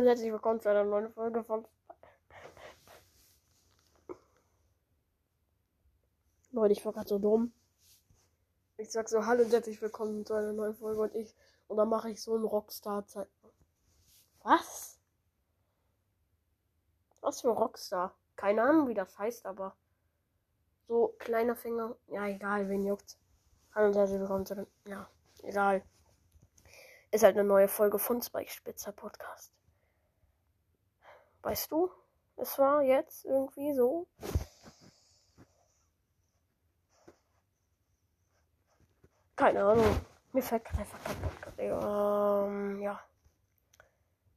und herzlich willkommen zu einer neuen Folge von. Leute, ich war gerade so dumm. Ich sag so, hallo und herzlich willkommen zu einer neuen Folge und ich. Und dann mache ich so einen Rockstar-Zeit. Was? Was für ein Rockstar? Keine Ahnung, wie das heißt, aber. So, kleiner Finger. Ja, egal, wen juckt's. Hallo und herzlich willkommen zu. Ja, egal. Ist halt eine neue Folge von Spike Spitzer Podcast. Weißt du, es war jetzt irgendwie so. Keine Ahnung. Mir fällt gerade einfach kein. Ähm, ja.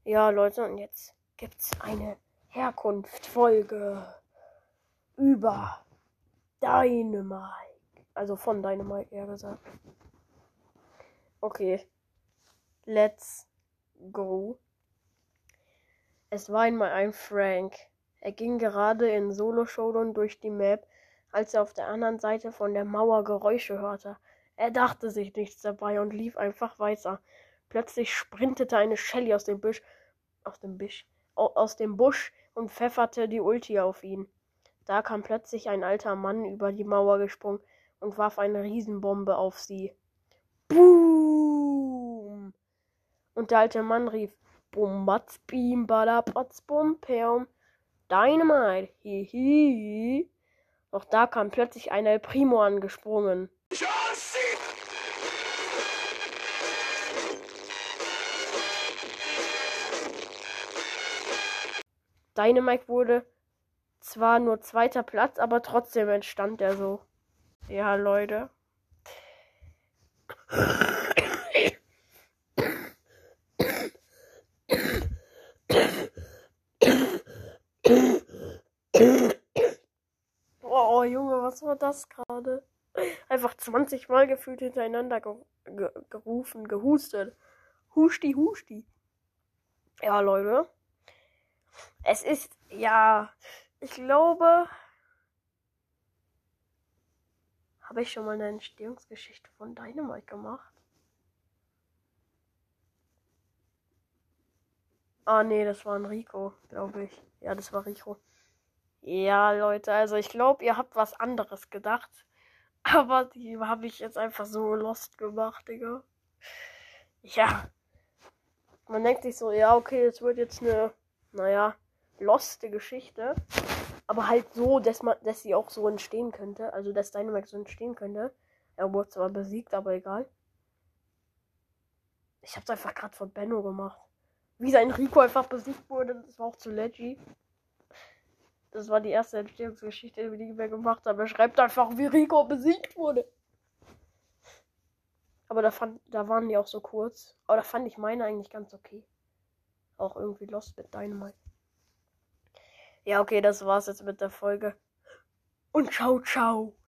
Ja, Leute, und jetzt gibt's eine Herkunftsfolge über Dynamite. Also von Dynamite, eher gesagt. Okay. Let's go. Es war einmal ein Frank. Er ging gerade in Solo-Showdown durch die Map, als er auf der anderen Seite von der Mauer Geräusche hörte. Er dachte sich nichts dabei und lief einfach weiter. Plötzlich sprintete eine Shelly aus dem Busch, aus dem Busch, aus dem Busch und pfefferte die Ulti auf ihn. Da kam plötzlich ein alter Mann über die Mauer gesprungen und warf eine Riesenbombe auf sie. Boom! Und der alte Mann rief, Bum, batz, beam, bada, batz, bum, peum. Dynamite, hihi. Doch da kam plötzlich ein El Primo angesprungen. Dynamite wurde zwar nur zweiter Platz, aber trotzdem entstand er so. Ja, Leute. Oh, Junge, was war das gerade? Einfach 20 Mal gefühlt hintereinander ge ge gerufen, gehustet. Husti, husti. Ja, Leute. Es ist, ja, ich glaube, habe ich schon mal eine Entstehungsgeschichte von Dynamite gemacht? Ah, nee, das war ein Rico, glaube ich. Ja, das war Rico. Ja, Leute, also ich glaube, ihr habt was anderes gedacht. Aber die habe ich jetzt einfach so lost gemacht, Digga. Ja. Man denkt sich so, ja, okay, es wird jetzt eine, naja, loste Geschichte. Aber halt so, dass man, dass sie auch so entstehen könnte. Also, dass Dynamax so entstehen könnte. Er wurde zwar besiegt, aber egal. Ich hab's einfach gerade von Benno gemacht. Wie sein Rico einfach besiegt wurde, das war auch zu leggy. Das war die erste Entstehungsgeschichte, die wir gemacht haben. Er schreibt einfach, wie Rico besiegt wurde. Aber da, fand, da waren die auch so kurz. Aber da fand ich meine eigentlich ganz okay. Auch irgendwie Lost mit Dynamite. Ja, okay, das war's jetzt mit der Folge. Und ciao, ciao.